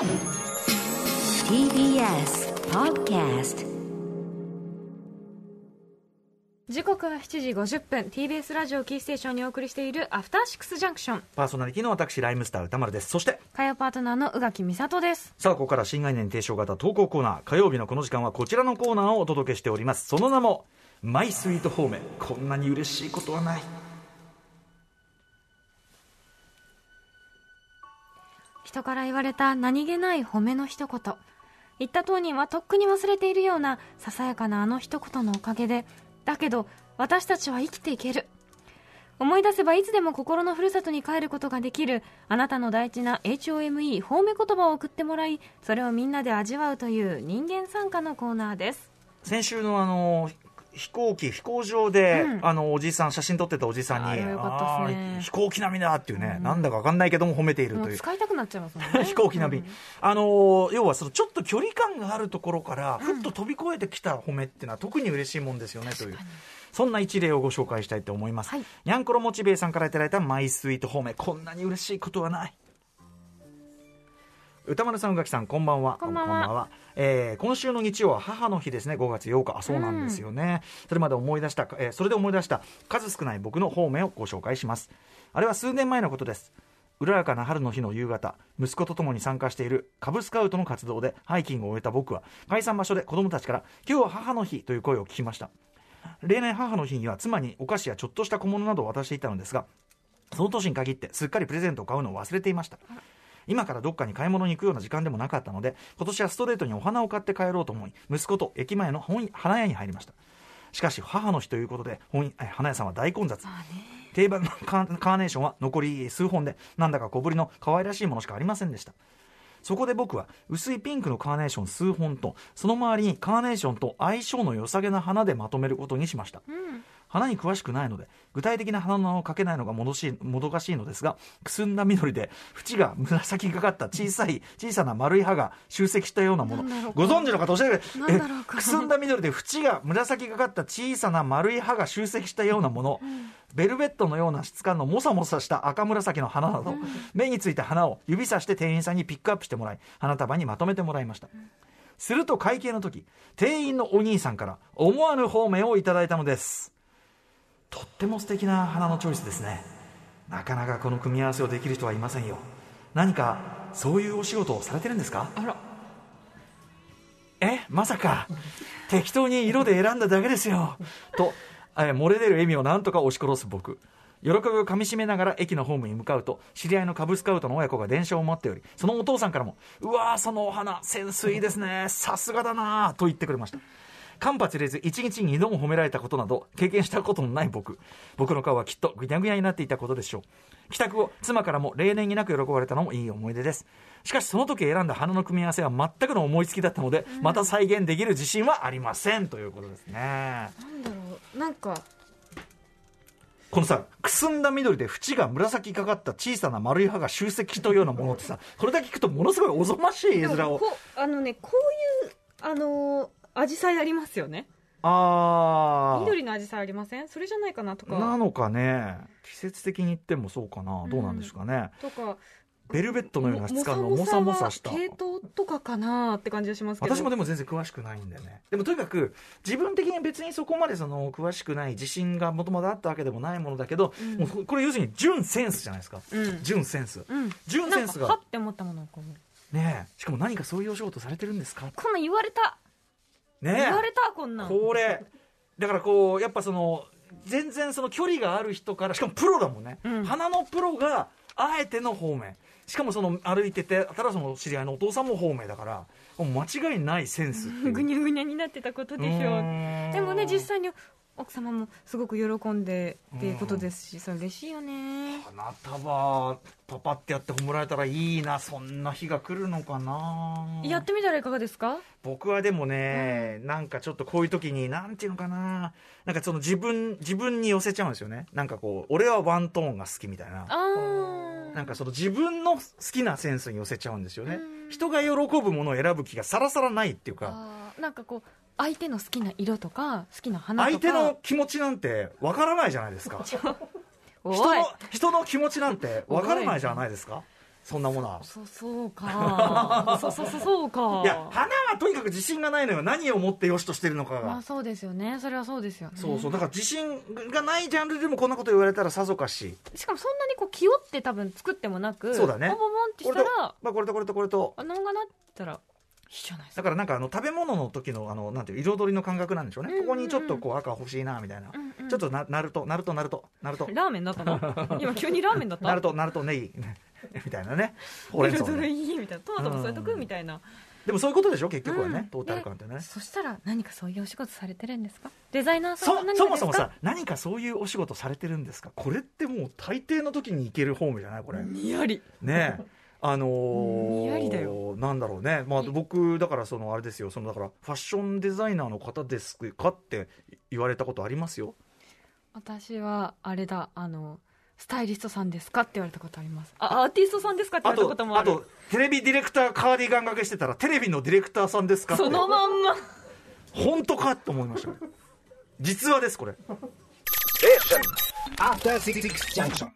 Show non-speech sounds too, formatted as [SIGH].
TBS Podcast 時刻は7時50分。TBS ラジオキーステーションにお送りしているアフターシックスジャンクションパーソナリティの私ライムスター歌丸です。そして火曜パートナーの宇垣美里です。さあここから新概念提唱型投稿コーナー。火曜日のこの時間はこちらのコーナーをお届けしております。その名もマイスイートホーム。こんなに嬉しいことはない人から言われた何気ない褒めの一言。言った当人はとっくに忘れているようなささやかなあの一言のおかげでだけど私たちは生きていける。思い出せばいつでも心のふるさとに帰ることができるあなたの大事な HOME 褒め言葉を送ってもらいそれをみんなで味わうという人間参加のコーナーです。先週のあの飛行機飛行場で、うん。あのおじさん写真撮ってたおじさんにあね。飛行機並みだっていうね、なんだか分かんないけども褒めているという。使いたくなっちゃいますね。[LAUGHS] 飛行機並み、うん。あのー要はそのちょっと距離感があるところからふっと飛び越えてきた褒めっていうのは特に嬉しいもんですよねという。そんな一例をご紹介したいと思います、はい。にゃんころモチベイさんからいただいたマイスイート褒め。こんなに嬉しいことはない歌丸さん、宇垣さん、こんばんは。こんばんはえー今週の日曜は母の日ですね、5月8日。あ、そうなんですよね。それまで思い出した、えーそれで思い出した数少ない僕の方面をご紹介します。あれは数年前のことです。うららかな春の日の夕方、息子と共に参加しているカブスカウトの活動でハイキングを終えた僕は、解散場所で子供たちから、今日は母の日という声を聞きました。例年母の日には妻にお菓子やちょっとした小物などを渡していたのですが、その年に限ってすっかりプレゼントを買うのを忘れていました。今からどっかに買い物に行くような時間でもなかったので、今年はストレートにお花を買って帰ろうと思い、息子と駅前の本花屋に入りました。しかし、母の日ということで、本え花屋さんは大混雑。定番のカーカーネーションは残り数本で、なんだか小ぶりの可愛らしいものしかありませんでした。そこで僕は薄いピンクのカーネーション数本とその周りにカーネーションと相性の良さげな花でまとめることにしました、花に詳しくないので具体的な花の名を書けないのがもどしいもどかしいのですがくすんだ緑で縁が紫がかった小さい小さな丸い葉が集積したようなもの。ご存知の方教えてくれ。くすんだ緑で縁が紫がかった小さな丸い葉が集積したようなもの、ベルベットのような質感のもさもさした赤紫の花など、目についた花を指さして店員さんにピックアップしてもらい花束にまとめてもらいました、すると会計の時店員のお兄さんから思わぬ方面をいただいたのですとっても素敵な花のチョイスですね。なかなかこの組み合わせをできる人はいませんよ。何かそういうお仕事をされてるんですか？あら。えまさか。適当に色で選んだだけですよ。と、えー漏れ出る笑みをなんとか押し殺す僕。喜びをかみしめながら駅のホームに向かうと知り合いのカブスカウトの親子が電車を待っておりそのお父さんからも「うわーそのお花センスいいですね。さすがだな」と言ってくれました間髪入れず一日に二度も褒められたことなど経験したことのない僕。僕の顔はきっとぐにゃぐにゃになっていたことでしょう。帰宅後妻からも例年になく喜ばれたのもいい思い出です。しかしその時選んだ花の組み合わせは全くの思いつきだったので、また再現できる自信はありません。ということですね。なんだろう。なんかこのさくすんだ緑で縁が紫かかった小さな丸い葉が集積したようなものってさこれだけ聞くとものすごいおぞましい絵面を。あのねこういうあのー紫陽花ありますよね。ああ緑の紫陽花ありません？それじゃないかなとか。なのかね。季節的に言ってもそうかな。どうなんでしょうかね、とか。ベルベットのような質感のもさもさした。系統とかかなって感じがしますけど。私もでも全然詳しくないんだよね。でもとにかく自分的に別にそこまでその詳しくない自信がもともとあったわけでもないものだけど、うん。もうこれ要するに純センスじゃないですか、うん。純センス。うん。純センスが。なんかはって思ったものをこうねえ。しかも何かそういうお仕事されてるんですか？こんなん言われたね言われたこんなん。これ。だからこうやっぱその全然その距離がある人からしかもプロだもんね、うん。花のプロがあえての方面。しかもその歩いててただその知り合いのお父さんも方面だからもう間違いないセンス [LAUGHS] ぐにゃぐにゃになってたことでしょう。でもね実際に奥様もすごく喜んでっていうことですしそれ嬉しいよね。花束パパってやって褒められたらいいなそんな日が来るのかな。やってみたらいかがですか？僕はでもね、なんかちょっとこういう時になんていうのかななんかその自分自分に寄せちゃうんですよね。なんかこう俺はワントーンが好きみたいな。あなんかその自分の好きなセンスに寄せちゃうんですよね。うん。人が喜ぶものを選ぶ気がさらさらないっていうか。なんかこう相手の好きな色とか好きな花とか。相手の気持ちなんてわからないじゃないですか。[LAUGHS] 人の人の気持ちなんてわからないじゃないですか。そんなものは。そうそうか。[LAUGHS] そうそうそうそうか。いや花はとにかく自信がないのよ。何をもってよしとしてるのかが、まあそうですよね。それはそうですよね。そうそう。だから自信がないジャンルでもこんなこと言われたらさぞかし。しかもそんなにこう気負って多分作ってもなくそうだね。ボンボンボンってしたら、まあ、これとこれとこれと。あなんかなったらだからなんかあの食べ物の時のあのなんていう彩りの感覚なんでしょうね、うんうんうん。ここにちょっとこう赤欲しいなみたいな、うんうん。ちょっとななるとなるとなるとなるとラーメンだったの？[LAUGHS] 今急にラーメンだった？なるとなるとネギ。[LAUGHS] みたいなね。ほうれん草彩ねりいいみたいな。トマトも添えとくみたいな、でもそういうことでしょ？結局はね、うん。トータル感ってね。でそしたら何かそういうお仕事されてるんですか？デザイナーさそんそかですか？もそもさ何かそういうお仕事されてるんですか？これってもう大抵の時に行けるホームじゃない？これ、にやり。ねえあのーなんだろうね、まあ、僕だからそのあれですよ。そのだからファッションデザイナーの方ですかって言われたことありますよ。私はあれだあのスタイリストさんですかって言われたことあります。あアーティストさんですかって言われたこともある。あとテレビディレクターカーディガン掛けしてたらテレビのディレクターさんですかって。そのまんま。本当かと思いました実話ですこれ。Six Junction.